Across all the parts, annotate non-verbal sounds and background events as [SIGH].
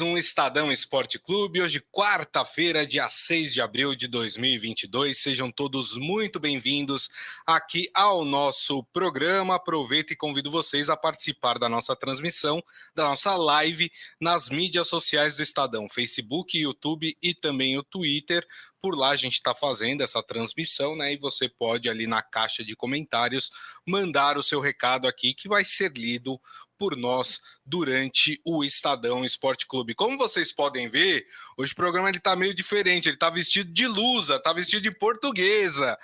um Estadão Esporte Clube. Hoje, quarta-feira, dia 6 de abril de 2022. Sejam todos muito bem-vindos aqui ao nosso programa. Aproveito e convido vocês a participar da nossa transmissão, da nossa live nas mídias sociais do Estadão: Facebook, YouTube e também o Twitter. Por lá a gente está fazendo essa transmissão, né? E você pode ali na caixa de comentários mandar o seu recado aqui que vai ser lido por nós durante o Estadão Esporte Clube. Como vocês podem ver, hoje o programa ele tá meio diferente, ele está vestido de lusa, está vestido de portuguesa,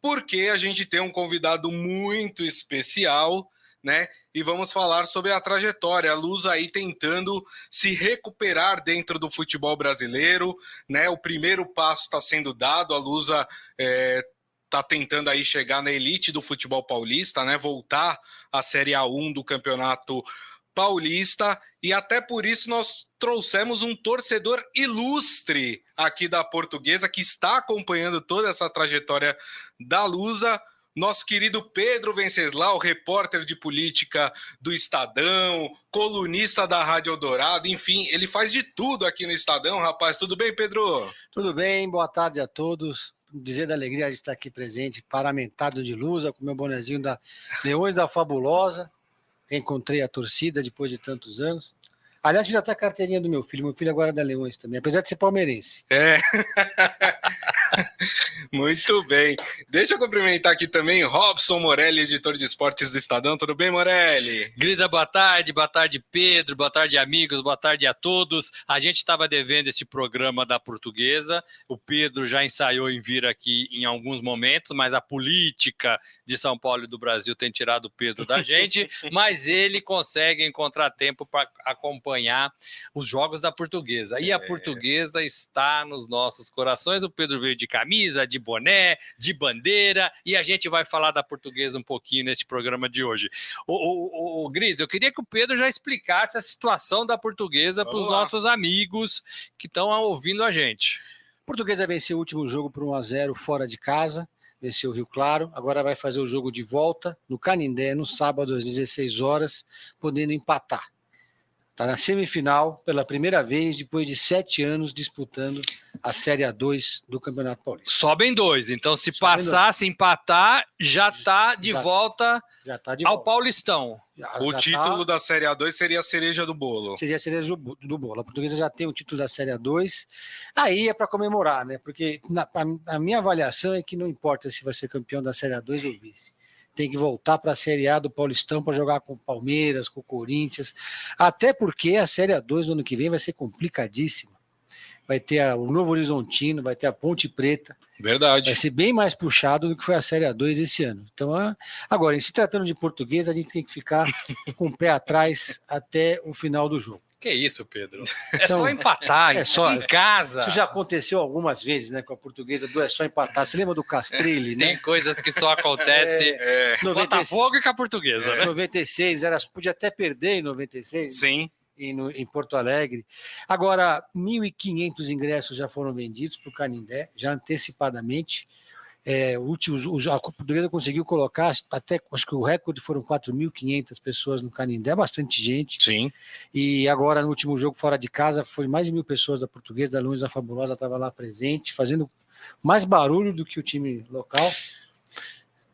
porque a gente tem um convidado muito especial, né? E vamos falar sobre a trajetória, a Luz aí tentando se recuperar dentro do futebol brasileiro, né? O primeiro passo está sendo dado, a Lusa é, está tentando aí chegar na elite do futebol paulista, né? Voltar à Série A1 do Campeonato Paulista e até por isso nós trouxemos um torcedor ilustre aqui da Portuguesa que está acompanhando toda essa trajetória da Lusa. Nosso querido Pedro Venceslau, repórter de política do Estadão, colunista da Rádio Eldorado, enfim, ele faz de tudo aqui no Estadão, rapaz. Tudo bem, Pedro? Tudo bem, boa tarde a todos dizer da alegria de estar aqui presente, paramentado de lusa, com meu bonezinho da Leões da Fabulosa. Encontrei a torcida depois de tantos anos. Aliás, já está a carteirinha do meu filho. Meu filho agora é da Leões também, apesar de ser palmeirense. É. [LAUGHS] [LAUGHS] Muito bem. Deixa eu cumprimentar aqui também Robson Morelli, editor de esportes do Estadão. Tudo bem, Morelli? Grisa, boa tarde. Boa tarde, Pedro. Boa tarde, amigos. Boa tarde a todos. A gente estava devendo esse programa da portuguesa. O Pedro já ensaiou em vir aqui em alguns momentos, mas a política de São Paulo e do Brasil tem tirado o Pedro da gente. [LAUGHS] mas ele consegue encontrar tempo para acompanhar os jogos da portuguesa. E a é. portuguesa está nos nossos corações. O Pedro veio de camisa, de boné, de bandeira, e a gente vai falar da portuguesa um pouquinho nesse programa de hoje. O, o, o, o Gris, eu queria que o Pedro já explicasse a situação da portuguesa para os nossos amigos que estão ouvindo a gente. A portuguesa venceu o último jogo por 1 a 0 fora de casa venceu o Rio Claro, agora vai fazer o jogo de volta no Canindé, no sábado às 16 horas, podendo empatar. Está na semifinal pela primeira vez depois de sete anos disputando a Série A2 do Campeonato Paulista. Sobem dois, então se Sobem passar, dois. se empatar, já está de já, volta já tá de ao volta. Paulistão. Já, o título tá... da Série A2 seria a cereja do bolo. Seria a cereja do, do bolo. A portuguesa já tem o título da Série A2. Aí é para comemorar, né? Porque na, a, a minha avaliação é que não importa se vai ser campeão da Série A2 ou vice tem que voltar para a Série A do Paulistão para jogar com o Palmeiras, com o Corinthians. Até porque a Série A2 no ano que vem vai ser complicadíssima. Vai ter a, o Novo Horizontino, vai ter a Ponte Preta. Verdade. Vai ser bem mais puxado do que foi a Série A2 esse ano. Então, agora, em se tratando de português, a gente tem que ficar com o pé atrás até o final do jogo. Que isso, Pedro? É então, só empatar é só, em casa. Isso já aconteceu algumas vezes, né, com a portuguesa do é só empatar. Você lembra do Castrilli, né? Tem coisas que só acontecem é, é. Botafogo e com a portuguesa. É. 96, era, podia até perder em 96. Sim. Em, no, em Porto Alegre. Agora, 1.500 ingressos já foram vendidos para o Canindé, já antecipadamente. É, o último, a portuguesa conseguiu colocar até, acho que o recorde foram 4.500 pessoas no Canindé, bastante gente. Sim. E agora, no último jogo fora de casa, foi mais de mil pessoas da portuguesa, da Luiz da Fabulosa estava lá presente, fazendo mais barulho do que o time local.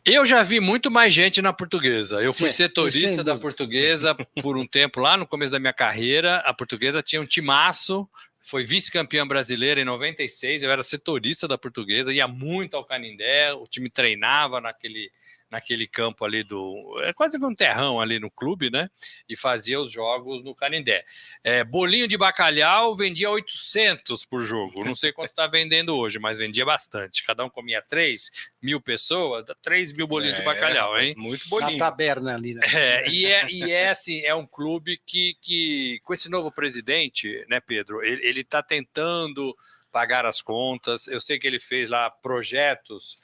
Eu já vi muito mais gente na portuguesa. Eu fui é, setorista da portuguesa por um tempo lá no começo da minha carreira. A portuguesa tinha um timaço, foi vice-campeã brasileira em 96, eu era setorista da portuguesa, ia muito ao Canindé, o time treinava naquele naquele campo ali do. É quase que um terrão ali no clube, né? E fazia os jogos no Canindé. É, bolinho de bacalhau vendia 800 por jogo. Não sei quanto está vendendo hoje, mas vendia bastante. Cada um comia 3 mil pessoas, 3 mil bolinhos é, de bacalhau, hein? Muito bolinho. Na taberna ali, né? É, e é, e é assim, é um clube que, que, com esse novo presidente, né, Pedro, ele está tentando pagar as contas. Eu sei que ele fez lá projetos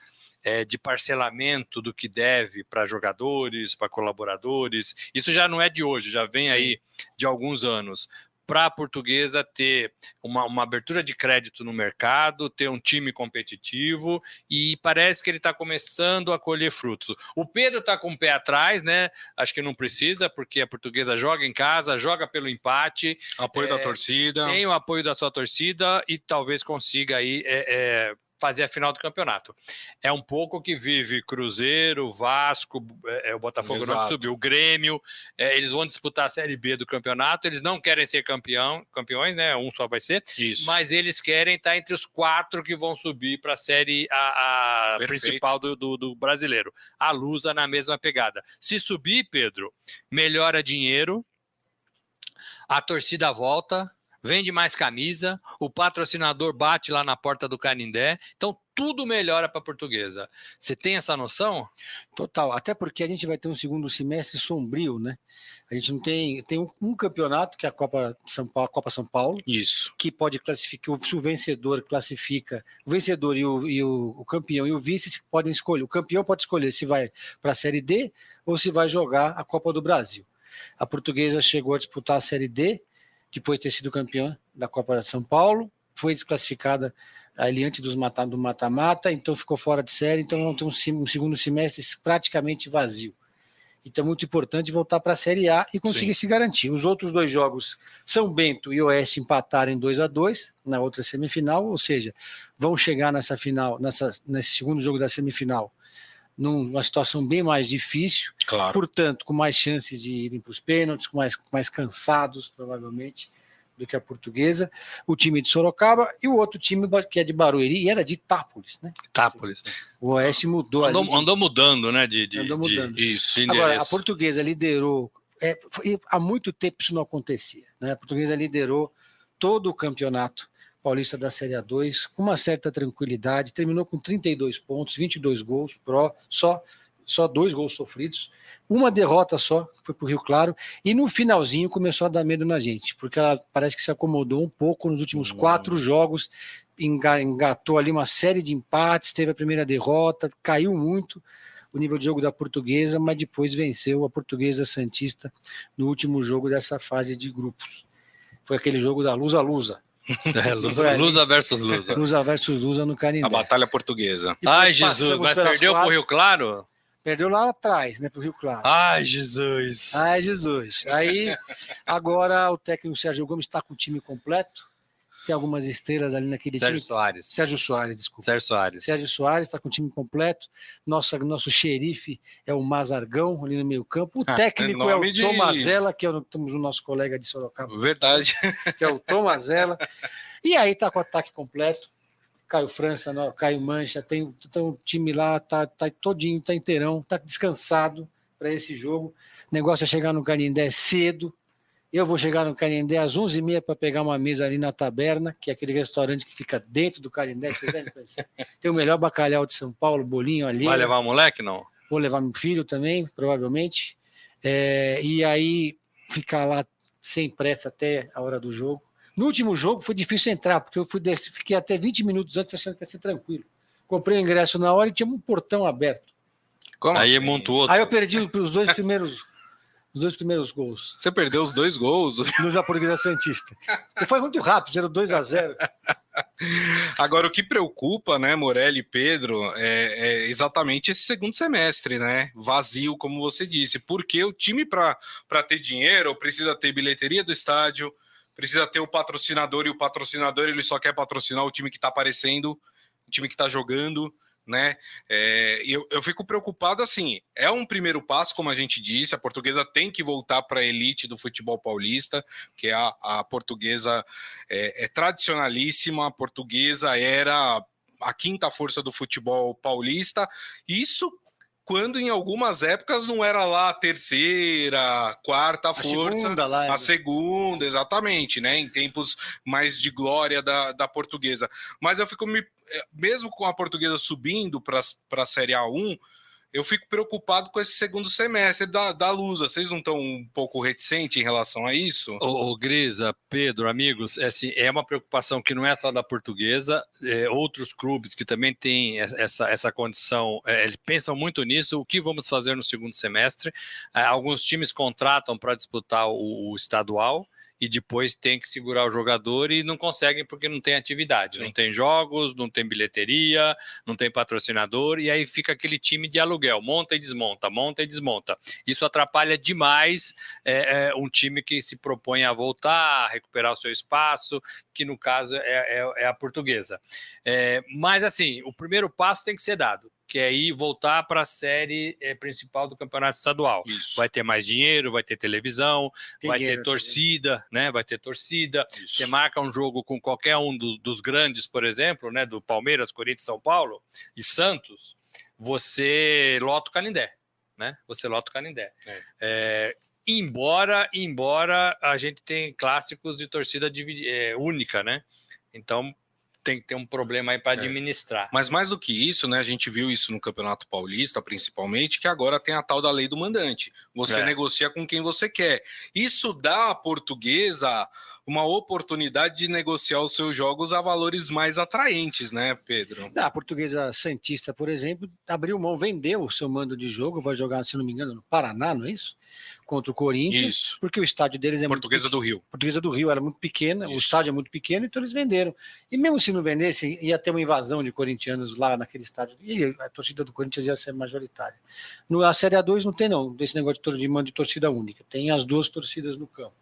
é, de parcelamento do que deve para jogadores, para colaboradores. Isso já não é de hoje, já vem Sim. aí de alguns anos. para a portuguesa ter uma, uma, abertura de crédito no mercado, ter um time competitivo e parece que ele está começando a colher frutos. O Pedro está com o pé atrás, né? Acho que não precisa, porque a portuguesa joga em casa, joga pelo empate. Apoio é, da torcida. Tem o apoio da sua torcida e talvez consiga aí. É, é, fazer a final do campeonato. É um pouco que vive Cruzeiro, Vasco, é, é o Botafogo Exato. não subiu, o Grêmio, é, eles vão disputar a Série B do campeonato, eles não querem ser campeão, campeões, né? Um só vai ser, Isso. mas eles querem estar entre os quatro que vão subir para a série a, a principal do, do, do brasileiro. A Lusa na mesma pegada. Se subir, Pedro, melhora dinheiro, a torcida volta, vende mais camisa, o patrocinador bate lá na porta do Canindé. Então, tudo melhora para a portuguesa. Você tem essa noção? Total, até porque a gente vai ter um segundo semestre sombrio, né? A gente não tem. Tem um, um campeonato, que é a Copa São Paulo, Copa São Paulo. Isso. Que pode classificar, se o vencedor classifica, o vencedor e o, e o, o campeão e o vice podem escolher. O campeão pode escolher se vai para a Série D ou se vai jogar a Copa do Brasil. A portuguesa chegou a disputar a Série D depois de ter sido campeã da Copa de São Paulo, foi desclassificada ali antes dos mata, do mata-mata, então ficou fora de série, então vamos ter um, um, segundo semestre praticamente vazio. Então é muito importante voltar para a Série A e conseguir Sim. se garantir. Os outros dois jogos, São Bento e Oeste empataram em 2 a 2 na outra semifinal, ou seja, vão chegar nessa final, nessa, nesse segundo jogo da semifinal numa situação bem mais difícil, claro. portanto, com mais chances de irem para os pênaltis, com mais, mais cansados, provavelmente, do que a portuguesa, o time de Sorocaba e o outro time que é de Barueri e era de Itápolis, né? Itápolis. O Oeste mudou andou, de, andou mudando, né? De, de andou mudando. De, isso. Agora, a portuguesa liderou. É, foi, há muito tempo isso não acontecia. Né? A portuguesa liderou todo o campeonato Paulista da Série A2 com uma certa tranquilidade, terminou com 32 pontos, 22 gols pró, só só dois gols sofridos, uma derrota só, foi para o Rio Claro, e no finalzinho começou a dar medo na gente, porque ela parece que se acomodou um pouco nos últimos hum. quatro jogos, engatou ali uma série de empates, teve a primeira derrota, caiu muito o nível de jogo da portuguesa, mas depois venceu a portuguesa Santista no último jogo dessa fase de grupos. Foi aquele jogo da luz a lusa. É, [LAUGHS] Lusa, Lusa versus Lusa. Lusa versus Lusa no Canindé. A batalha portuguesa. Ai, Jesus, mas perdeu para o Rio Claro? Perdeu lá atrás, né, para o Rio Claro. Ai, Jesus. Ai, Jesus. Aí, agora o técnico Sérgio Gomes está com o time completo tem algumas estrelas ali naquele Sérgio time. Soares. Sérgio Soares, desculpa. Sérgio Soares. Sérgio Soares está com o time completo. Nosso, nosso xerife é o Mazargão, ali no meio campo. O ah, técnico é, o de... Tomazella, que é o, temos o nosso colega de Sorocaba. Verdade. [LAUGHS] Que é o Tomazella. e aí tá com o ataque completo. Caio França, Caio Mancha, tem, tem um time lá, tá, tá todinho, tá inteirão, tá descansado para esse jogo. O negócio é chegar no Canindé cedo, eu vou chegar no Canindé às 11h30 para pegar uma mesa ali na Taberna, que é aquele restaurante que fica dentro do Canindé. [LAUGHS] Tem o melhor bacalhau de São Paulo, bolinho ali. Vai levar o moleque, não? Vou levar meu filho também, provavelmente. É, e aí ficar lá sem pressa até a hora do jogo. No último jogo foi difícil entrar, porque eu fui, fiquei até 20 minutos antes achando que ia ser tranquilo. Comprei o ingresso na hora e tinha um portão aberto. Como aí assim? montou. Aí eu perdi os dois primeiros os dois primeiros gols. Você perdeu os dois gols? [LAUGHS] No da Portuguesa Santista. E foi muito rápido, era 2 a 0 [LAUGHS] Agora, o que preocupa, né, Morelli e Pedro, é, é, exatamente esse segundo semestre, né? Vazio, como você disse. Porque o time, para ter dinheiro, precisa ter bilheteria do estádio, precisa ter o patrocinador, e o patrocinador ele só quer patrocinar o time que está aparecendo, o time que está jogando né? É, eu, eu fico preocupado assim. É um primeiro passo, como a gente disse. A portuguesa tem que voltar para a elite do futebol paulista, que é a, a portuguesa é, é tradicionalíssima. A portuguesa era a quinta força do futebol paulista. Isso quando em algumas épocas não era lá a terceira, quarta a força, segunda lá, a segunda, exatamente, né? Em tempos mais de glória da, da portuguesa. Mas eu fico me, eh, mesmo com a portuguesa subindo para a Série A1, eu fico preocupado com esse segundo semestre da, da Lusa. Vocês não estão um pouco reticentes em relação a isso? Ô, ô Grisa, Pedro, amigos, é, assim, é uma preocupação que não é só da portuguesa, é, outros clubes que também têm essa, essa condição, é, eles pensam muito nisso. O que vamos fazer no segundo semestre? É, alguns times contratam para disputar o, o estadual e depois tem que segurar o jogador e não conseguem porque não tem atividade, Sim. não tem jogos, não tem bilheteria, não tem patrocinador e aí fica aquele time de aluguel, monta e desmonta, monta e desmonta. Isso atrapalha demais é, é, um time que se propõe a voltar, a recuperar o seu espaço, que no caso é, é, é a portuguesa. É, mas assim, o primeiro passo tem que ser dado que é ir voltar para a série é, principal do campeonato estadual. Isso. Vai ter mais dinheiro, vai ter televisão, tem vai ter torcida, né? Vai ter torcida. Isso. Você marca um jogo com qualquer um dos, dos grandes, por exemplo, né? Do Palmeiras, Corinthians, São Paulo e Santos, você lota o Canindé, né? Você lota o Canindé. É. É, embora, embora a gente tem clássicos de torcida é, única, né? Então tem que ter um problema aí para é. administrar. Mas mais do que isso, né? A gente viu isso no Campeonato Paulista, principalmente, que agora tem a tal da lei do mandante. Você é. negocia com quem você quer. Isso dá à portuguesa uma oportunidade de negociar os seus jogos a valores mais atraentes, né, Pedro? A portuguesa Santista, por exemplo, abriu mão, vendeu o seu mando de jogo, vai jogar, se não me engano, no Paraná, não é isso? Contra o Corinthians, Isso. porque o estádio deles é Portuguesa muito, do Rio. Portuguesa do Rio era muito pequena, Isso. o estádio é muito pequeno, então eles venderam. E mesmo se não vendesse, ia ter uma invasão de corintianos lá naquele estádio, e a torcida do Corinthians ia ser majoritária. No, a Série A2 não tem não, desse negócio de, de mando de torcida única, tem as duas torcidas no campo.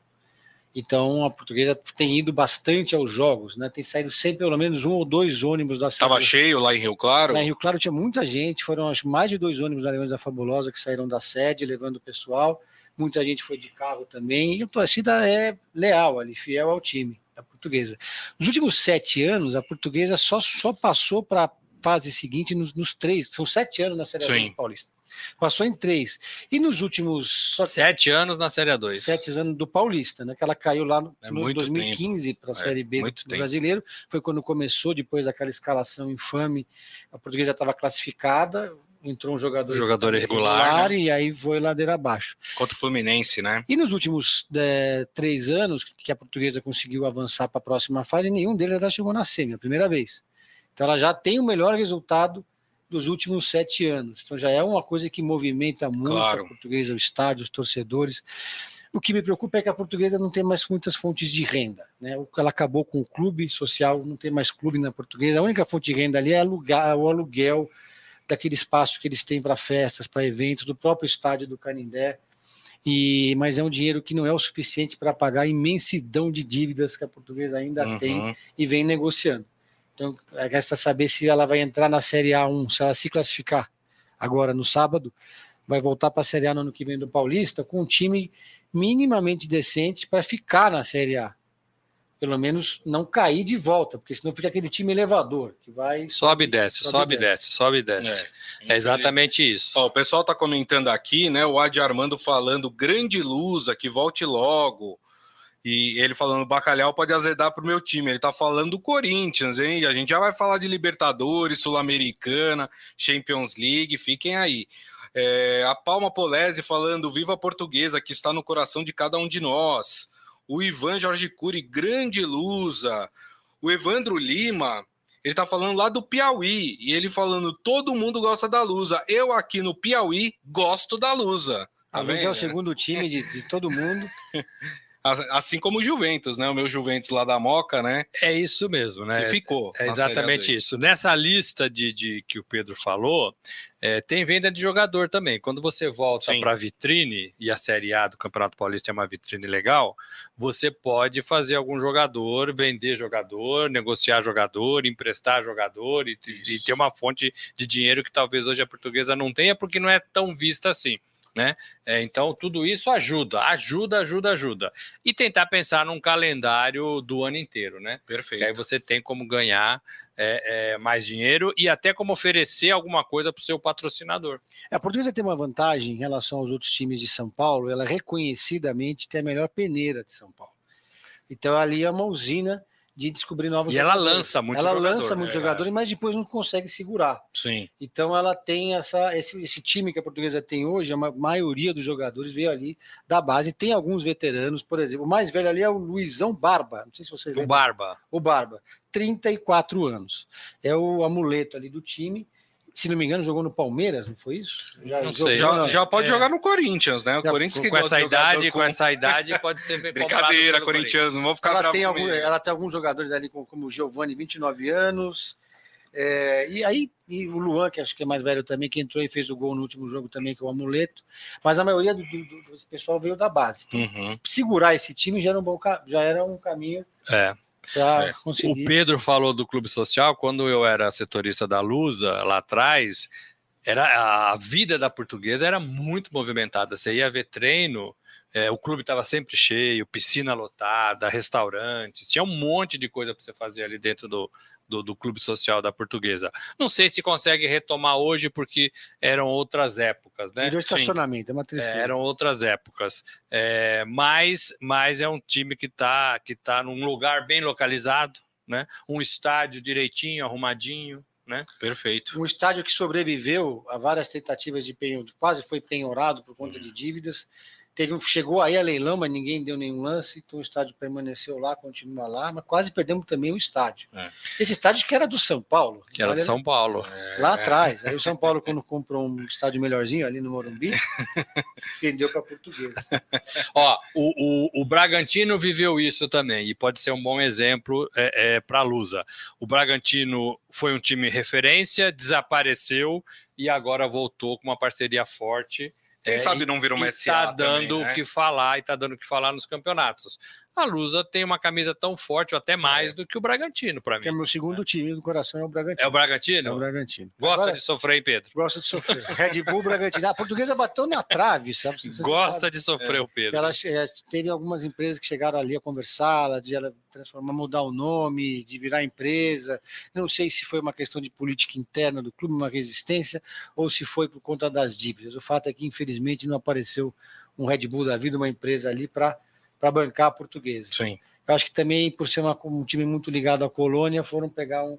Então a portuguesa tem ido bastante aos jogos, né? Tem saído sempre pelo menos um ou dois ônibus da Estava cheio lá em Rio Claro? Lá em Rio Claro tinha muita gente, foram acho, mais de dois ônibus da Leões da Fabulosa que saíram da sede, levando o pessoal muita gente foi de carro também, e a torcida é leal ali, fiel ao time, a portuguesa. Nos últimos sete anos, a portuguesa só, só passou para a fase seguinte nos, nos, três, são sete anos na Série A Paulista. Passou em três. E nos últimos. Sete anos na Série A2. Sete anos do Paulista, né? Que ela caiu lá no, é no 2015 para a é, Série B do, do brasileiro. Foi quando começou, depois daquela escalação infame. A portuguesa estava classificada, entrou um jogador, jogador irregular né? e aí foi ladeira abaixo. Contra o Fluminense, né? E nos últimos é, três anos que a portuguesa conseguiu avançar para a próxima fase, nenhum deles já chegou na semi, a primeira vez. Então ela já tem o melhor resultado dos últimos sete anos. Então já é uma coisa que movimenta muito claro. a portuguesa, o estádio, os torcedores. O que me preocupa é que a portuguesa não tem mais muitas fontes de renda. Né? Ela acabou com o clube social, não tem mais clube na portuguesa. A única fonte de renda ali é alugar, o aluguel daquele espaço que eles têm para festas, para eventos, do próprio estádio do Canindé. E, mas é um dinheiro que não é o suficiente para pagar a imensidão de dívidas que a portuguesa ainda uhum. tem e vem negociando. Então, resta saber se ela vai entrar na Série A1, se ela se classificar agora no sábado, vai voltar para a Série A no ano que vem do Paulista com um time minimamente decente para ficar na Série A pelo menos não cair de volta, porque senão fica aquele time elevador que vai. Sobe e desce, sobe e desce, sobe e desce. É, é exatamente isso. Ó, o pessoal está comentando aqui, né? O Adi Armando falando, grande lusa, que volte logo. E ele falando, bacalhau pode azedar para o meu time. Ele está falando do Corinthians, hein? A gente já vai falar de Libertadores, Sul-Americana, Champions League, fiquem aí. É, a Palma Polese falando, viva a portuguesa, que está no coração de cada um de nós o Ivan Jorge Cury, grande lusa, o Evandro Lima, ele tá falando lá do Piauí, e ele falando, todo mundo gosta da Lusa. Eu aqui no Piauí gosto da Lusa. Tá a Lusa é o segundo time de, de todo mundo. [LAUGHS] Assim como o Juventus, né? O meu Juventus lá da Moca, né? É isso mesmo, né? E ficou. É exatamente isso. Nessa lista de, de que o Pedro falou, é, tem venda de jogador também. Quando você volta para a vitrine, e a Série A do Campeonato Paulista é uma vitrine legal, você pode fazer algum jogador, vender jogador, negociar jogador, emprestar jogador e, e ter uma fonte de dinheiro que talvez hoje a portuguesa não tenha, porque não é tão vista assim né? É, então, tudo isso ajuda, ajuda, ajuda, ajuda. E tentar pensar num calendário do ano inteiro, né? Perfeito. Que aí você tem como ganhar é, é, mais dinheiro e até como oferecer alguma coisa para o seu patrocinador. A Portuguesa tem uma vantagem em relação aos outros times de São Paulo, ela reconhecidamente tem a melhor peneira de São Paulo. Então, ali é uma usina de descobrir novos e jogadores. ela lança muito ela jogador, lança muitos é. jogadores mas depois não consegue segurar. Sim. Então ela tem essa esse, esse time que a portuguesa tem hoje a maioria dos jogadores veio ali da base. Tem alguns veteranos por exemplo o mais velho ali é o Luizão Barba. Não sei se vocês o lembram. Barba. O Barba 34 anos. É o amuleto ali do time se não me engano, jogou no Palmeiras, não foi isso? Já, não sei. Já, já pode é. jogar no Corinthians, né? O já, Corinthians com, que com essa idade, com... com... essa idade, pode ser [LAUGHS] Brincadeira, Corinthians, não vou ficar ela tem, algum, ela tem alguns jogadores ali, como o Giovanni, 29 anos. É, e aí, e o Luan, que acho que é mais velho também, que entrou e fez o gol no último jogo também, que é o amuleto. Mas a maioria do, do, do pessoal veio da base. Então, uhum. Segurar esse time já era um, bom, já era um caminho. É. É. O Pedro falou do clube social. Quando eu era setorista da Lusa, lá atrás, era a vida da portuguesa era muito movimentada. Você ia ver treino, é, o clube estava sempre cheio, piscina lotada, restaurantes, tinha um monte de coisa para você fazer ali dentro do, do, do, clube social da portuguesa. Não sei se consegue retomar hoje, porque eram outras épocas, né? E do estacionamento, é uma tristeza. É, eram outras épocas. É, mas, mas é um time que está que tá num lugar bem localizado, né? Um estádio direitinho, arrumadinho. Né? Perfeito. Um estádio que sobreviveu a várias tentativas de penhor, quase foi penhorado por conta de dívidas. Teve chegou aí a leilão, mas ninguém deu nenhum lance, então o estádio permaneceu lá, continua lá, mas quase perdemos também o estádio. É. Esse estádio que era do São Paulo. Que era do São Paulo. Lá é. atrás. Aí o São Paulo, quando comprou um estádio melhorzinho ali no Morumbi, [LAUGHS] vendeu para portuguesa. Ó, o, o, o, Bragantino viveu isso também, e pode ser um bom exemplo é, é para a Lusa. O Bragantino foi um time referência, desapareceu e agora voltou com uma parceria forte quem é, sabe não vira uma SA tá dando o né? que falar e tá dando o que falar nos campeonatos. A Lusa tem uma camisa tão forte, ou até mais, é. do que o Bragantino, para mim. Que é meu segundo time do coração, é o Bragantino. É o Bragantino? É o Bragantino. Gosta Agora, de sofrer, hein, Pedro? Gosta de sofrer. Red Bull, Bragantino. A portuguesa bateu na trave, sabe? Gosta de sofrer, é. o Pedro. Ela, é, teve algumas empresas que chegaram ali a conversar, de ela transformar, mudar o nome, de virar empresa. Não sei se foi uma questão de política interna do clube, uma resistência, ou se foi por conta das dívidas. O fato é que, infelizmente, não apareceu um Red Bull da vida, uma empresa ali para bancar a portuguesa. Sim. Eu acho que também, por ser uma, um time muito ligado à colônia, foram pegar um,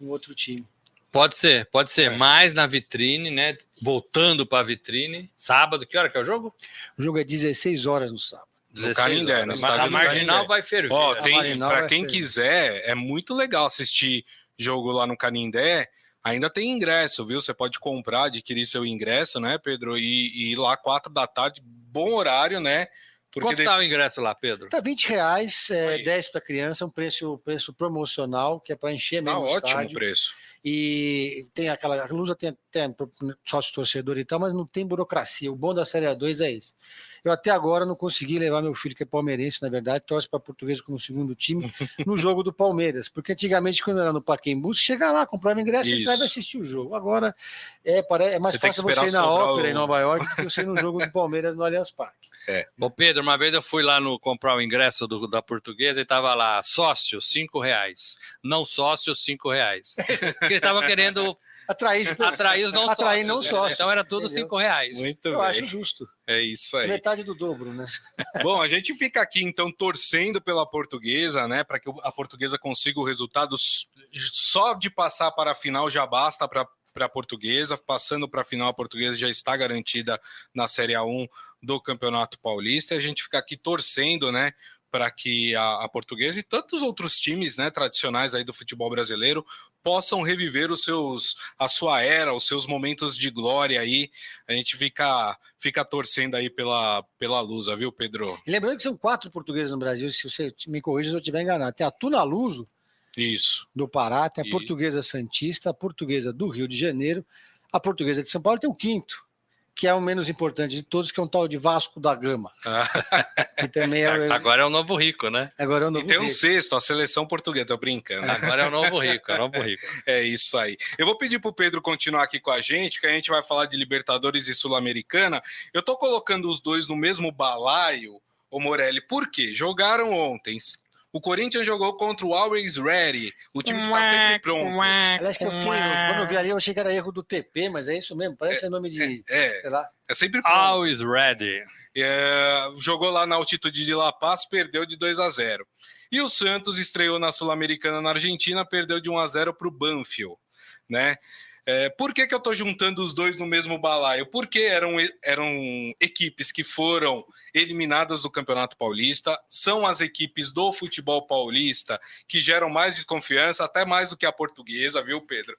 um outro time. Pode ser, pode ser. É. Mais na vitrine, né? Voltando para a vitrine. Sábado, que hora que é o jogo? O jogo é 16 horas no sábado. 16 no Canindé, no a marginal vai ferver. Ó, tem, para quem ferver. quiser, é muito legal assistir jogo lá no Canindé. Ainda tem ingresso, viu? Você pode comprar, adquirir seu ingresso, né, Pedro? E, e ir lá quatro da tarde, bom horário, né? Porque Quanto está de... o ingresso lá, Pedro? Tá 20 reais, é, 10 para criança, um preço, preço promocional, que é para encher mesmo. Tá ótimo estádio. preço. E tem aquela. A Lusa tem, tem sócio torcedor e tal, mas não tem burocracia. O bom da Série A2 é esse. Eu até agora não consegui levar meu filho, que é palmeirense, na verdade, torce para português como segundo time, [LAUGHS] no jogo do Palmeiras. Porque antigamente, quando era no Paquembu, você chega lá, comprava ingresso e entrava e assistir o jogo. Agora é, é mais você fácil você ir na ópera o... em Nova York do que você ir no jogo do [LAUGHS] Palmeiras no Allianz Parque. É. Bom, Pedro, uma vez eu fui lá no comprar o ingresso do, da portuguesa e tava lá, sócio, cinco reais. Não sócio, cinco reais. Porque eles estavam querendo atrair, atrair os não atrair sócios. Não sócios então era tudo Entendeu? cinco reais. Muito Eu bem. acho justo. É isso aí. Metade do dobro, né? [LAUGHS] Bom, a gente fica aqui então torcendo pela portuguesa, né? Para que a portuguesa consiga o resultado. Só de passar para a final já basta para para a portuguesa, passando para a final, a portuguesa já está garantida na Série A1 do Campeonato Paulista. A gente fica aqui torcendo, né, para que a, a, portuguesa e tantos outros times né, tradicionais aí do futebol brasileiro possam reviver os seus a sua era, os seus momentos de glória aí. A gente fica fica torcendo aí pela pela Lusa, viu, Pedro? E lembrando que são quatro portugueses no Brasil, se você me corrija se eu estiver enganado. Tem a Tuna Luso, isso, do Pará, tem a e... Portuguesa Santista, a Portuguesa do Rio de Janeiro, a Portuguesa de São Paulo tem o quinto que é o menos importante de todos, que é um tal de Vasco da Gama. que também é... [LAUGHS] Agora é o novo rico, né? Agora é o novo e tem rico. um sexto, a seleção portuguesa, tô brincando. Agora é o novo rico, é o novo rico. É isso aí. Eu vou pedir pro Pedro continuar aqui com a gente, que a gente vai falar de Libertadores e Sul-Americana. Eu tô colocando os dois no mesmo balaio, o Morelli, por quê? Jogaram ontem, o Corinthians jogou contra o Always Ready, o time que está sempre pronto. Aliás, que eu fiquei, quando eu vi ali, eu achei que era erro do TP, mas é isso mesmo, parece é, nome de. É, sei lá. É sempre pronto. Always Ready. É, jogou lá na altitude de La Paz, perdeu de 2 a 0. E o Santos estreou na Sul-Americana na Argentina, perdeu de 1 a 0 para o Banfield, né? É, por que, que eu estou juntando os dois no mesmo balaio? Porque eram, eram equipes que foram eliminadas do Campeonato Paulista, são as equipes do futebol paulista que geram mais desconfiança, até mais do que a portuguesa, viu, Pedro?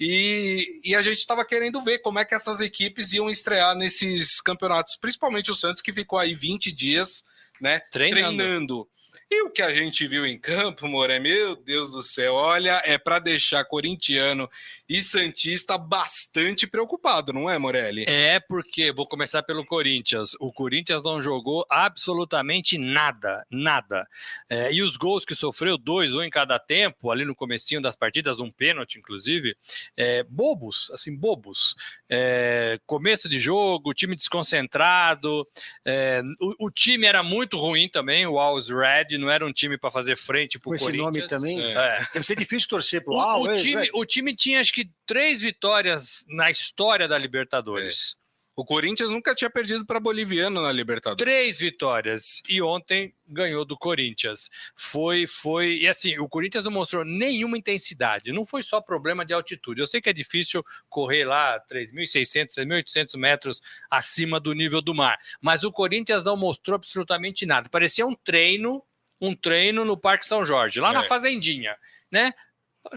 E, e a gente estava querendo ver como é que essas equipes iam estrear nesses campeonatos, principalmente o Santos, que ficou aí 20 dias né, treinando. treinando. E o que a gente viu em campo, Moré, meu Deus do céu, olha, é para deixar corintiano e santista bastante preocupado, não é, Morelli? É porque vou começar pelo Corinthians. O Corinthians não jogou absolutamente nada, nada. É, e os gols que sofreu, dois, um em cada tempo, ali no comecinho das partidas, um pênalti, inclusive, é, bobos, assim, bobos. É, começo de jogo, time desconcentrado, é, o, o, time era muito ruim também, o Always Red, não era um time para fazer frente para o Corinthians. Com esse nome também, é. deve ser [LAUGHS] difícil torcer para o Always. Time, o time tinha, acho que, três vitórias na história da Libertadores. É. O Corinthians nunca tinha perdido para Boliviano na Libertadores. Três vitórias e ontem ganhou do Corinthians. Foi, foi e assim o Corinthians não mostrou nenhuma intensidade. Não foi só problema de altitude. Eu sei que é difícil correr lá 3.600, 3.800 metros acima do nível do mar, mas o Corinthians não mostrou absolutamente nada. Parecia um treino, um treino no Parque São Jorge, lá é. na fazendinha, né?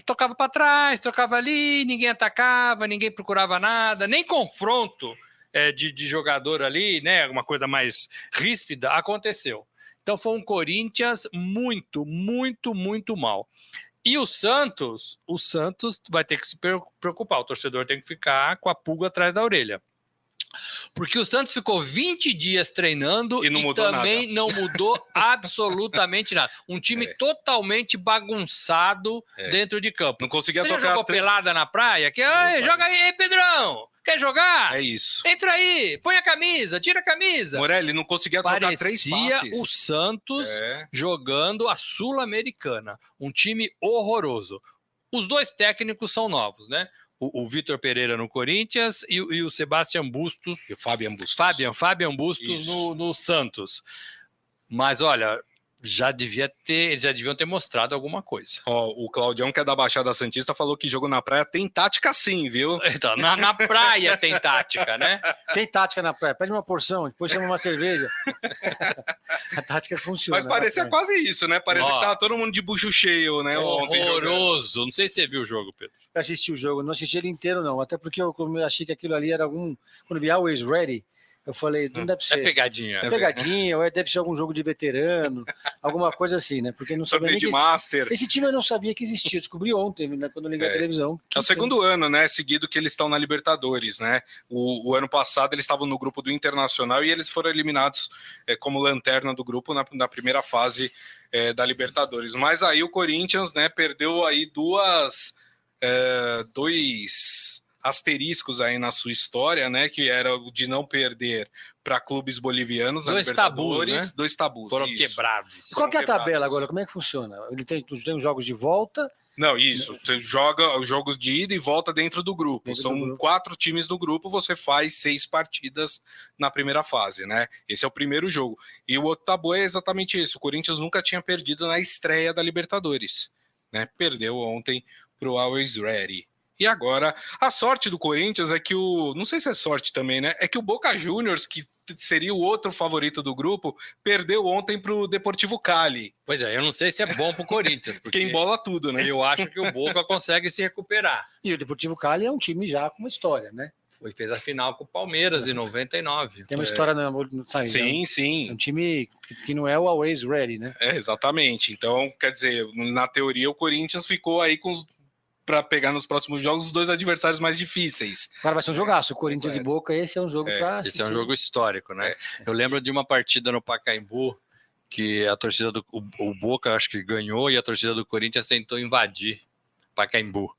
tocava para trás, tocava ali, ninguém atacava, ninguém procurava nada, nem confronto é, de, de jogador ali, né? Uma coisa mais ríspida aconteceu. Então foi um Corinthians muito, muito, muito mal. E o Santos, o Santos vai ter que se preocupar, o torcedor tem que ficar com a pulga atrás da orelha. Porque o Santos ficou 20 dias treinando e, e também nada. não mudou [LAUGHS] absolutamente nada. Um time é. totalmente bagunçado é. dentro de campo. Não conseguia Você tocar. Já jogou tre... pelada na praia? Que, joga aí, Pedrão! Quer jogar? É isso. Entra aí, põe a camisa, tira a camisa. Morelli não conseguia Parecia trocar três passes. o Santos é. jogando a Sul-Americana. Um time horroroso. Os dois técnicos são novos, né? O, o Vitor Pereira no Corinthians e, e, o Sebastian Bustos. E o Fabian Bustos. Fabian, Fabian Bustos no, no, Santos. Mas olha, já devia ter, já deviam ter mostrado alguma coisa. Ó, o Claudião, que é da Baixada Santista, falou que jogo na praia tem tática sim, viu? [LAUGHS] Então, na, na praia tem tática, né? Tem tática na praia. Pede uma porção, depois chama uma cerveja. [LAUGHS] A tática funciona. Mas parecia quase isso, né? Parecia Ó, que tava todo mundo de bucho cheio, né? Horroroso. Não sei se você viu o jogo, Pedro. Eu assisti o jogo, não assisti ele inteiro, não. Até porque eu, eu achei que aquilo ali era algum. Quando vi Always Ready, eu falei, não deve é ser. É pegadinha. É pegadinha, ou é, deve ser algum jogo de veterano, alguma coisa assim, né? Porque não sabia nem de Master. Esse, esse, time eu não sabia que existia, descobri ontem, né, quando liguei é. a televisão. É o segundo ano, né, seguido que eles estão na Libertadores, né? O, o ano passado eles estavam no grupo do Internacional e eles foram eliminados é, como lanterna do grupo na, na primeira fase é, da Libertadores. Mas aí o Corinthians, né, perdeu aí duas, é, dois asteriscos aí na sua história, né? Que era o de não perder para clubes bolivianos, dois tabus, né? dois tabus. Foram isso. quebrados. Qual que é a quebrados. tabela agora? Como é que funciona? Ele tem, tem os jogos de volta. Não, isso. Você joga os jogos de ida e volta dentro do grupo. Dentro São do grupo. quatro times do grupo, você faz seis partidas na primeira fase, né? Esse é o primeiro jogo. E o outro tabu é exatamente isso. O Corinthians nunca tinha perdido na estreia da Libertadores. Né? Perdeu ontem para o Always Ready. E agora, a sorte do Corinthians é que o. Não sei se é sorte também, né? É que o Boca Juniors, que seria o outro favorito do grupo, perdeu ontem para o Deportivo Cali. Pois é, eu não sei se é bom para o Corinthians. [LAUGHS] Porque embola tudo, né? Eu acho que o Boca consegue se recuperar. E o Deportivo Cali é um time já com uma história, né? Foi, fez a final com o Palmeiras é. em 99. Tem uma é. história no, no sair, Sim, né? sim. É um time que não é o always ready, né? É, exatamente. Então, quer dizer, na teoria, o Corinthians ficou aí com os para pegar nos próximos jogos os dois adversários mais difíceis. Agora vai ser um jogaço. Corinthians é. e Boca, esse é um jogo é. para. Esse é um jogo histórico, né? É. Eu lembro de uma partida no Pacaembu que a torcida do o, o, Boca acho que ganhou e a torcida do Corinthians tentou invadir Pacaembu.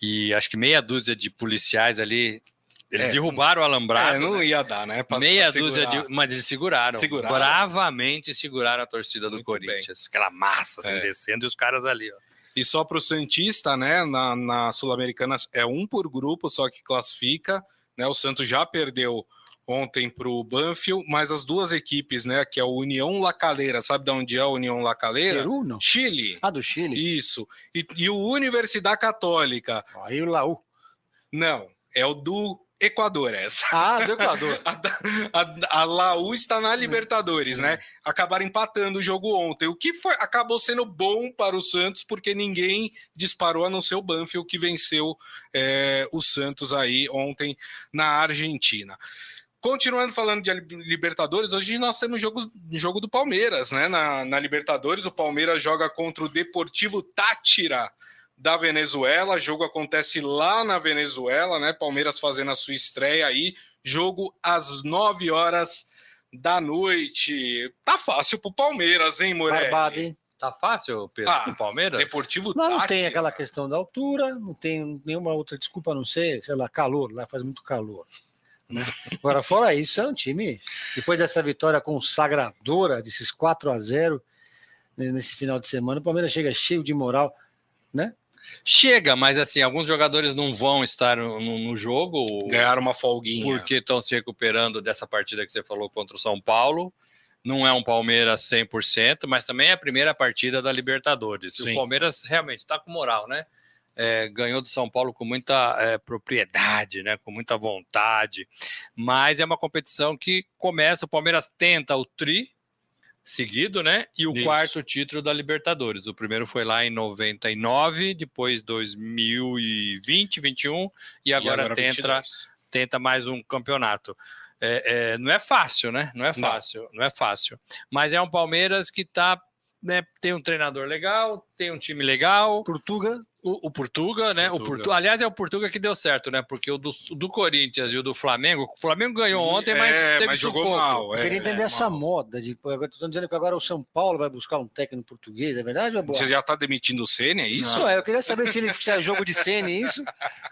E acho que meia dúzia de policiais ali eles é, derrubaram o alambrado. É, não né? ia dar, né? Pra, Meia pra dúzia de. Mas eles seguraram. seguraram. Bravamente seguraram a torcida do Muito Corinthians. Bem. Aquela massa assim, é. descendo e os caras ali, ó. E só para o Santista, né, na, na Sul-Americana é um por grupo, só que classifica. Né, o Santos já perdeu ontem para o Banfield, mas as duas equipes, né, que é o União La Calera, sabe de onde é a União La Calera? Peru, não? Chile. Ah, do Chile. Isso. E, e o Universidade Católica. Aí o Laú. Não, é o do Equador essa. Ah, do Equador. [LAUGHS] a, a, a Laú está na Libertadores, né? Acabaram empatando o jogo ontem, o que foi, acabou sendo bom para o Santos, porque ninguém disparou a não ser o Banfield, que venceu é, o Santos aí ontem na Argentina. Continuando falando de Libertadores, hoje nós temos jogo, jogo do Palmeiras, né? Na, na Libertadores, o Palmeiras joga contra o Deportivo Tátira da Venezuela. Jogo acontece lá na Venezuela, né? Palmeiras fazendo a sua estreia aí. Jogo às 9 horas da noite. Tá fácil pro Palmeiras, hein, Morelli? Barbado, hein? Tá fácil, Pedro, ah, pro Palmeiras? Deportivo não, não tem aquela questão da altura, não tem nenhuma outra desculpa a não ser, sei lá, calor, lá faz muito calor. Né? [LAUGHS] Agora, fora isso, é um time. Depois dessa vitória consagradora, desses 4 a 0 né, nesse final de semana, o Palmeiras chega cheio de moral, né? Chega, mas assim, alguns jogadores não vão estar no, no jogo. Ganhar uma folguinha. Porque estão se recuperando dessa partida que você falou contra o São Paulo. Não é um Palmeiras 100%, mas também é a primeira partida da Libertadores. Sim. O Palmeiras realmente está com moral, né? É, ganhou do São Paulo com muita é, propriedade, né, com muita vontade, mas é uma competição que começa, o Palmeiras tenta o tri, seguido, né? E o Isso. quarto título da Libertadores. O primeiro foi lá em 99, depois 2020, 21 e agora, e agora tenta, tenta mais um campeonato. É, é, não é fácil, né? Não é fácil, não. não é fácil. Mas é um Palmeiras que tá, né, tem um treinador legal, tem um time legal. Portuga o, o Portuga, né? Portuga. O Portu... Aliás, é o Portuga que deu certo, né? Porque o do, do Corinthians e o do Flamengo, o Flamengo ganhou ontem, mas é, teve mas jogou mal. É, Eu queria entender é, essa mal. moda de. Estou dizendo que agora o São Paulo vai buscar um técnico português, é verdade? Ou é Você já está demitindo o Ceni, é isso? Não, eu queria saber se ele se é jogo de Ceni isso,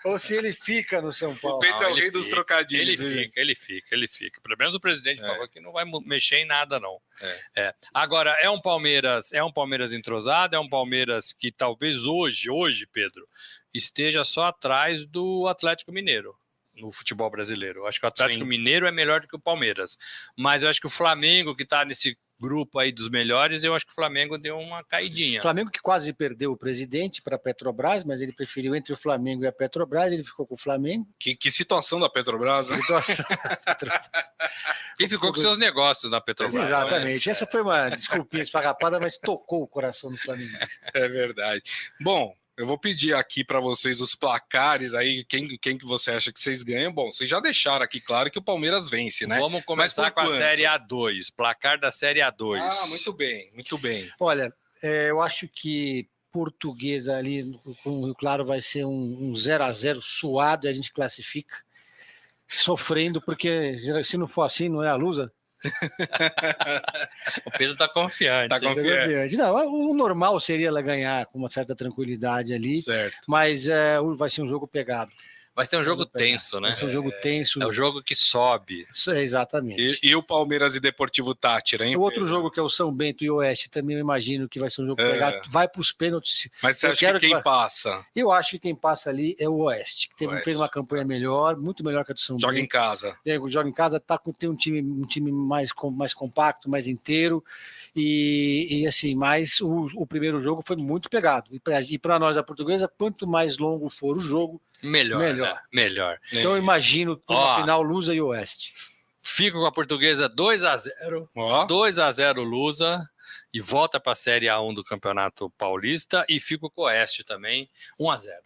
ou se ele fica no São Paulo. O Pedro é o rei dos trocadilhos. Ele fica, ele fica, ele fica. Pelo menos o presidente é. falou que não vai mexer em nada, não. É. é. Agora, é um Palmeiras, é um Palmeiras entrosado, é um Palmeiras que talvez hoje, hoje, Pedro, esteja só atrás do Atlético Mineiro no futebol brasileiro. Eu acho que o Atlético Sim. Mineiro é melhor do que o Palmeiras. Mas eu acho que o Flamengo, que está nesse grupo aí dos melhores, eu acho que o Flamengo deu uma caidinha. Flamengo que quase perdeu o presidente para a Petrobras, mas ele preferiu entre o Flamengo e a Petrobras, ele ficou com o Flamengo. Que, que situação da Petrobras, né? Situação [LAUGHS] E ficou com seus negócios na Petrobras. Exatamente. Né? Essa foi uma desculpinha esfarrapada, mas tocou o coração do Flamengo. É verdade. Bom, eu vou pedir aqui para vocês os placares aí, quem, quem que você acha que vocês ganham. Bom, vocês já deixaram aqui claro que o Palmeiras vence, né? Vamos começar com quanto? a Série A2, placar da Série A2. Ah, muito bem, muito bem. Olha, é, eu acho que portuguesa ali com o Rio Claro vai ser um 0 um a 0 suado e a gente classifica. Sofrendo, porque se não for assim, não é a Lusa o Pedro tá confiante. Tá confiante. Não, o normal seria ela ganhar com uma certa tranquilidade ali. Certo. Mas é, vai ser um jogo pegado. Vai ser um jogo tenso, né? Vai ser um jogo tenso. É o jogo que sobe. Isso é, exatamente. E, e, o Palmeiras e Deportivo Tátira, hein? O outro jogo que é o São Bento e o Oeste também eu imagino que vai ser um jogo é. pegado. Vai para os pênaltis. Mas você eu acha que quem que vai... passa? Eu acho que quem passa ali é o Oeste, que teve, Oeste. fez uma campanha melhor, muito melhor que a do São joga Bento. Joga em casa. É, joga em casa, tá, tem um time, um time mais, mais compacto, mais inteiro. E, e assim, mas o, o primeiro jogo foi muito pegado. E para nós, a portuguesa, quanto mais longo for o jogo, Melhor. Melhor. Né? Melhor. Então eu imagino uma final Lusa e Oeste. Fico com a portuguesa 2 a 0 Ó. 2 a 0 Lusa e volta para a Série A1 do Campeonato Paulista e fico com o Oeste também 1 a 0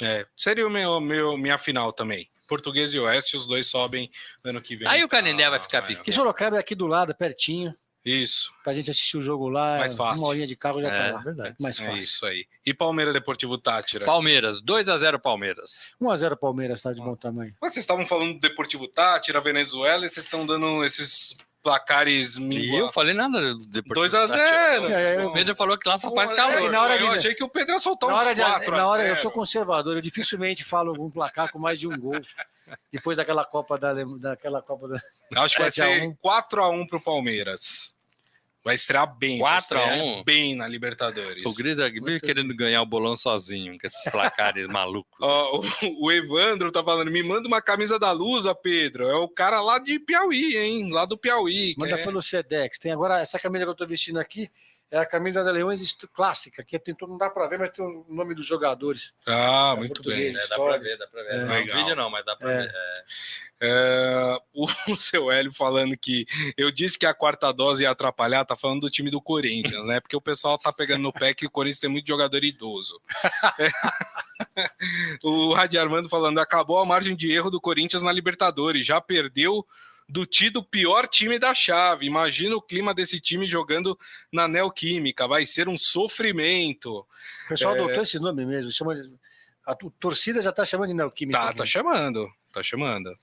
É, seria o meu, meu, minha final também. Português e Oeste, os dois sobem ano que vem. Aí o Canindé vai ficar pequeno. Que Sorocaba é aqui do lado, pertinho. Isso. Pra gente assistir o jogo lá, mais fácil. uma horinha de carro já tá é, tá lá. Verdade, mais é fácil. É isso aí. E Palmeiras Deportivo Tátira? Palmeiras, 2x0 Palmeiras. 1x0 Palmeiras, tá de bom tamanho. Mas vocês estavam falando do Deportivo Tátira, Venezuela, e vocês estão dando esses placares. E eu falei nada do Deportivo 2x0. É, o Pedro falou que lá só faz calor. É, na hora de, eu achei que o Pedro ia soltar na uns hora de, 4 Na hora, eu sou conservador, eu dificilmente falo algum placar com mais de um gol. Depois daquela Copa da, daquela Copa da. Acho que vai ser 4x1 pro Palmeiras. Vai estrear bem. 4 a 1 bem na Libertadores. O Grisa vive querendo ganhar o bolão sozinho, com esses placares [LAUGHS] malucos. Oh, o, o, Evandro tá falando, me manda uma camisa da Lusa, Pedro. É o cara lá de Piauí, hein? Lá do Piauí. Manda é... pelo Sedex. Tem agora essa camisa que eu tô vestindo aqui, É a camisa da Leões clássica, que tem, não dá para ver, mas tem o nome dos jogadores. Ah, é muito bem. É, dá para ver, dá para ver. É. Não é vídeo não, mas dá para ver. É, [LAUGHS] o seu Hélio falando que eu disse que a quarta dose ia atrapalhar, tá falando do time do Corinthians, né? Porque o pessoal tá pegando no pé que o Corinthians tem muito jogador idoso. [LAUGHS] o Radi Armando falando, acabou a margem de erro do Corinthians na Libertadores, já perdeu do tido pior time da chave. Imagina o clima desse time jogando na Neoquímica, vai ser um sofrimento. O pessoal é... adotou esse nome mesmo, chama... a torcida já tá chamando de Neoquímica. Tá, tá chamando tá chamando.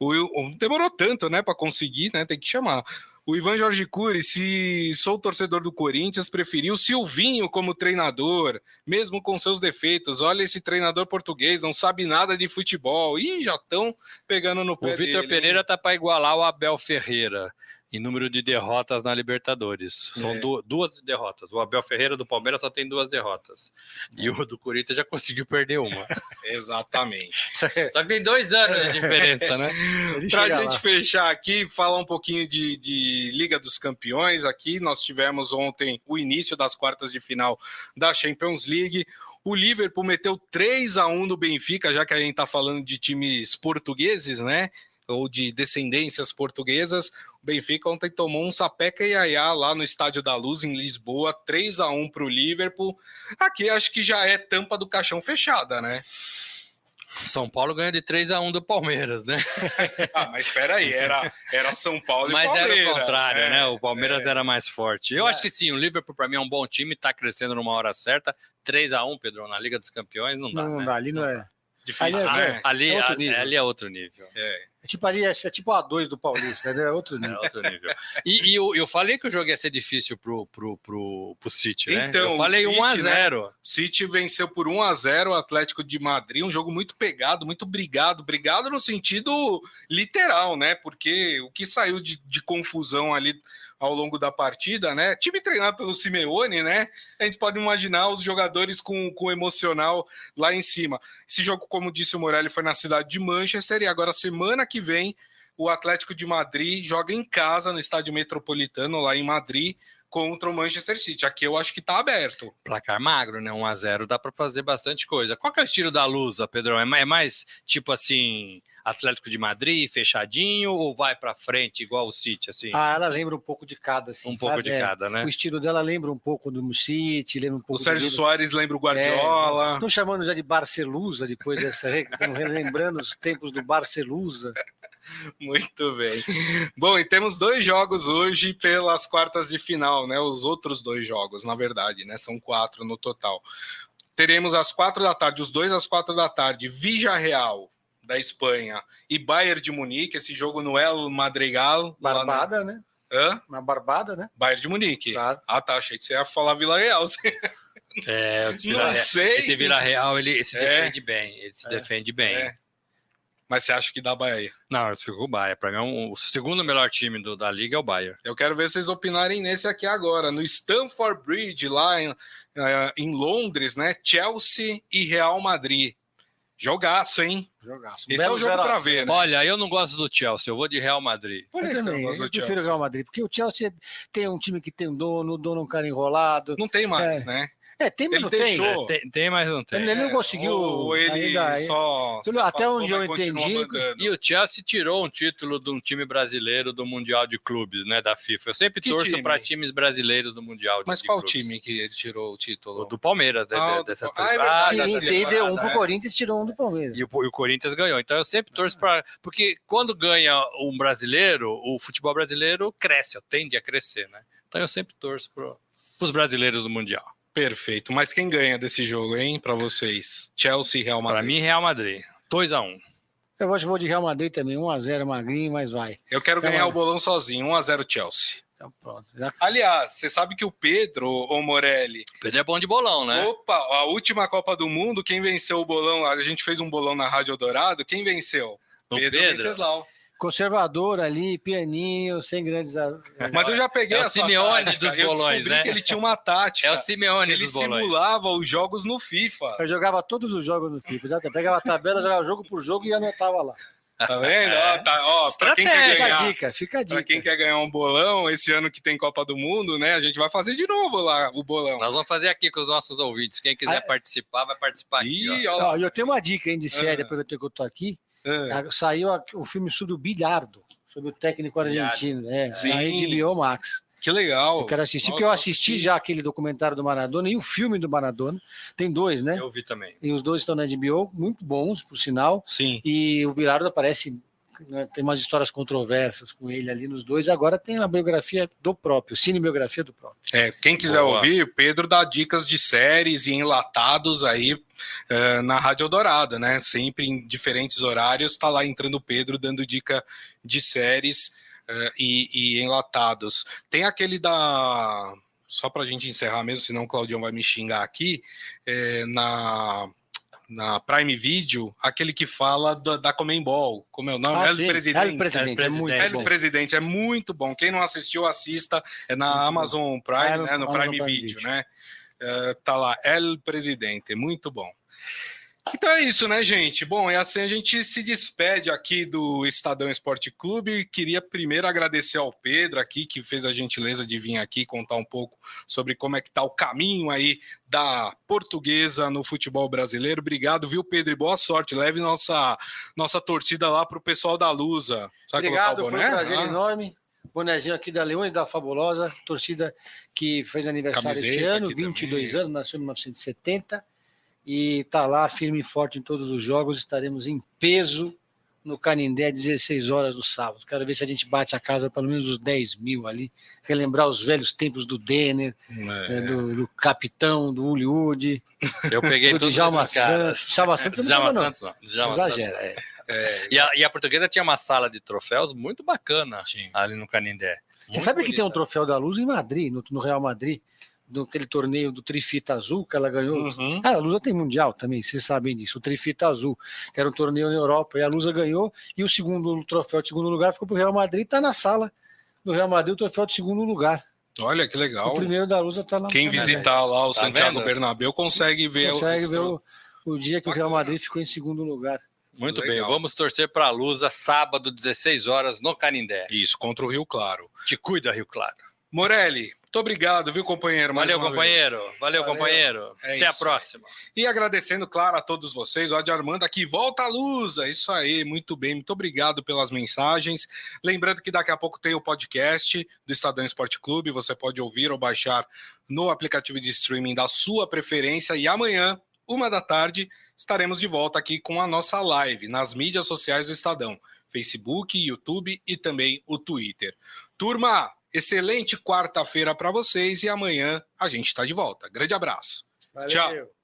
O demorou tanto, né, para conseguir, né? Tem que chamar. O Ivan Jorge Cury, se sou torcedor do Corinthians, preferiu Silvinho como treinador, mesmo com seus defeitos. Olha esse treinador português, não sabe nada de futebol. Ih, já estão pegando no pé O Vitor Pereira tá para igualar o Abel Ferreira em número de derrotas na Libertadores. São é. du duas derrotas. O Abel Ferreira do Palmeiras só tem duas derrotas. E o do Corinthians já conseguiu perder uma. [LAUGHS] Exatamente. só que tem dois anos de diferença, né? [LAUGHS] Para a gente lá. fechar aqui, falar um pouquinho de, de Liga dos Campeões. Aqui nós tivemos ontem o início das quartas de final da Champions League. O Liverpool meteu 3 a 1 no Benfica, já que a gente está falando de times portugueses, né? Ou de descendências portuguesas. Benfica ontem tomou um sapeca e aiá lá no Estádio da Luz, em Lisboa, 3 a 1 para o Liverpool. Aqui acho que já é tampa do caixão fechada, né? São Paulo ganha de 3 a 1 do Palmeiras, né? [LAUGHS] ah, mas espera aí, era, era São Paulo e mas Palmeiras. Mas era o contrário, é, né? O Palmeiras é. era mais forte. Eu é. acho que sim, o Liverpool para mim é um bom time, está crescendo numa hora certa. 3 a 1 Pedro, na Liga dos Campeões não dá, Não, né? dá, ali não é. Difícil, ali, é, né? Ali, é ali, ali, é outro nível. É. É tipo, ali, é, é tipo a 2 do Paulista, né? é outro nível. É outro nível. [LAUGHS] E, e eu, eu, falei que o jogo ia ser difícil pro, pro, pro, pro City, né? Então, eu falei 1x0. Né? City venceu por 1x0 o Atlético de Madrid, um jogo muito pegado, muito brigado. Brigado no sentido literal, né? Porque o que saiu de, de confusão ali ao longo da partida, né? Time treinado pelo Simeone, né? A gente pode imaginar os jogadores com, com emocional lá em cima. Esse jogo, como disse o Morelli, foi na cidade de Manchester e agora semana que vem o Atlético de Madrid joga em casa no estádio metropolitano lá em Madrid contra o Manchester City. Aqui eu acho que está aberto. Placar magro, né? 1 a 0 dá para fazer bastante coisa. Qual é o estilo da Lusa, Pedrão? É mais tipo assim, Atlético de Madrid, fechadinho, ou vai para frente igual o City, assim? Ah, ela lembra um pouco de cada, assim, Um sabe? pouco de é, cada, né? O estilo dela lembra um pouco do City, lembra um pouco... O Sérgio Soares lembra o Guardiola. Estão é, chamando já de Barcelusa depois dessa... Estão [LAUGHS] relembrando os tempos do Barcelusa. Muito bem. Bom, e temos dois jogos hoje pelas quartas de final, né? Os outros dois jogos, na verdade, né? São quatro no total. Teremos às quatro da tarde, os dois às quatro da tarde, Vija Real da Espanha e Bayern de Munique, esse jogo no El Madrigal. Barbada, né? Hã? Na Barbada, né? Bayern de Munique. Claro. Ah, tá. Achei que você ia falar Vila Real. [LAUGHS] É, não sei. Esse Vila Real, ele se é. defende bem. Ele se é. defende bem. É. Mas você acha que dá Bahia? Não, eu fico com o Bahia. Para mim, é um, o segundo melhor time do, da liga é o Bahia. Eu quero ver vocês opinarem nesse aqui agora. No Stamford Bridge, lá em, uh, em Londres, né? Chelsea e Real Madrid. Jogaço, hein? Jogaço. Esse Belo é o jogo para ver, né? Olha, eu não gosto do Chelsea, eu vou de Real Madrid. Por que eu também, eu prefiro o Real Madrid, porque o Chelsea tem um time que tem um dono, o dono é um cara enrolado. Não tem mais, é. né? É, tem, mas ele não deixou. tem. tem. Tem, mas não tem. Ele, não conseguiu. Ou ele ainda, só. até onde eu entendi. E o Chelsea tirou um título de um time brasileiro do Mundial de Clubes, né? Da FIFA. Eu sempre que torço para times brasileiros do Mundial de Mas qual clubes. time que ele tirou o título? O do Palmeiras, ah, de, dessa ah, é ah, e, e deu um pro Corinthians tirou um do Palmeiras. E o, e o Corinthians ganhou. Então eu sempre torço para. Porque quando ganha um brasileiro, o futebol brasileiro cresce, tende a crescer, né? Então eu sempre torço para os brasileiros do Mundial. Perfeito. Mas quem ganha desse jogo, hein, para vocês? Chelsea e Real Madrid? Para mim, Real Madrid. 2 a 1 Eu acho que vou de Real Madrid também. 1x0 magrinho, mas vai. Eu quero Real ganhar Madrid. o bolão sozinho. 1x0 Chelsea. Então pronto. Já... Aliás, você sabe que o Pedro, o Morelli. Pedro é bom de bolão, né? Opa, a última Copa do Mundo, quem venceu o bolão? A gente fez um bolão na Rádio Dourado. Quem venceu? O Pedro, Pedro. Venceslau conservador ali, pianinho, sem grandes. [LAUGHS] Mas eu já peguei é o Simeone dos bolões, né? que ele tinha uma tática. É o Simeone ele dos bolões. Ele simulava os jogos no FIFA. Eu jogava todos os jogos no FIFA, já pegava a tabela, jogava jogo por jogo e anotava lá. Tá vendo? Ó, tá, ó, pra quem quer Fica a ganhar. dica, fica a Pra dica. quem quer ganhar um bolão, esse ano que tem Copa do Mundo, né? A gente vai fazer de novo lá o bolão. Nós vamos fazer aqui com os nossos ouvintes. Quem quiser Ah, participar, vai participar aqui. ó. Ih, ó. Ó, e eu tenho uma dica hein, de série, Ah. aproveitando que eu tô aqui. É. Ah, Saiu o filme sobre o Bilhardo, sobre o técnico argentino. É, Sim. a HBO Max. Que legal. Eu quero assistir, Nossa, porque eu assisti já aquele documentário do Maradona e o filme do Maradona. Tem dois, né? Eu vi também. E os dois estão na HBO, muito bons, por sinal. Sim. E o Bilardo aparece, né, tem umas histórias controversas com ele ali nos dois. Agora tem a biografia do próprio, cinebiografia do próprio. É, quem quiser Boa. ouvir, Pedro dá dicas de séries e enlatados aí eh, na Rádio Dourada, né? Sempre em diferentes horários, tá lá entrando o Pedro dando dica de séries eh, e, e enlatados. Tem aquele da. Só pra gente encerrar mesmo, senão o Claudião vai me xingar aqui, eh, na. Na Prime Video, aquele que fala da, da Comembol, como é o nome? Ah, El. Presidente. El Presidente, é muito El bom. Presidente é muito bom. Quem não assistiu, assista. É na Muito bom. Amazon Prime, no né? No Amazon Prime, Prime Video, Video. né? Eh, tá lá, El Presidente, muito bom. Então é isso, né, gente? Bom, e assim a gente se despede aqui do Estadão Esporte Clube. Queria primeiro agradecer ao Pedro aqui, que fez a gentileza de vir aqui contar um pouco sobre como é que tá o caminho aí da portuguesa no futebol brasileiro. Obrigado, viu, Pedro? E boa sorte. Leve nossa, nossa torcida lá pro pessoal da Lusa. Sabe Obrigado, foi um prazer Ah, enorme. Bonezinho aqui da Leões da Fabulosa, torcida que fez aniversário esse Camiseta ano, aqui 22 também. anos, nasceu em 1970 e está lá firme e forte em todos os jogos. Estaremos em peso no Canindé, 16 horas no sábado. Quero ver se a gente bate a casa pelo menos os 10 mil ali, relembrar os velhos tempos do Denner, é. né, do, do Capitão, do Hollywood, Eu peguei [LAUGHS] do todos Djalma esses caras. Santos. Djalma Santos não Djalma não. Santos não. Djalma Exagera, Santos. é. É, E a, e a portuguesa tinha uma sala de troféus muito bacana sim. ali no Canindé. Você Muito sabe que tem um bonita. troféu da Luz em Madrid, no, no Real Madrid, naquele torneio do Trifita Azul que ela ganhou. Uhum. Ah, a Lusa tem mundial também, vocês sabem disso. O Trifita Azul, que era um torneio na Europa, e a Lusa ganhou, e o segundo troféu de segundo lugar ficou para o Real Madrid, está na sala do Real Madrid, o troféu de segundo lugar. Olha que legal. O primeiro da Lusa está lá. Quem tá visitar lá o Tá Santiago vendo? Bernabéu consegue ver Consegue os- ver o, o dia que o Real Bacana. Madrid ficou em segundo lugar. Muito Legal. bem, vamos torcer para a Lusa sábado, 16 horas, no Canindé. Isso, contra o Rio Claro. Te cuida, Rio Claro. Morelli, muito obrigado, viu, companheiro? Valeu, companheiro. Valeu, Valeu. companheiro. É Até a isso. próxima. vez. E agradecendo, claro, a todos vocês, o Armando aqui, volta a luz, é isso aí, muito bem, muito obrigado pelas mensagens. Lembrando que daqui a pouco tem o podcast do Estadão Esporte Clube, você pode ouvir ou baixar no aplicativo de streaming da sua preferência, e amanhã, uma da tarde, estaremos de volta aqui com a nossa live nas mídias sociais do Estadão, Facebook, YouTube e também o Twitter. Turma, excelente quarta-feira para vocês e amanhã a gente está de volta. Grande abraço. Valeu. Tchau.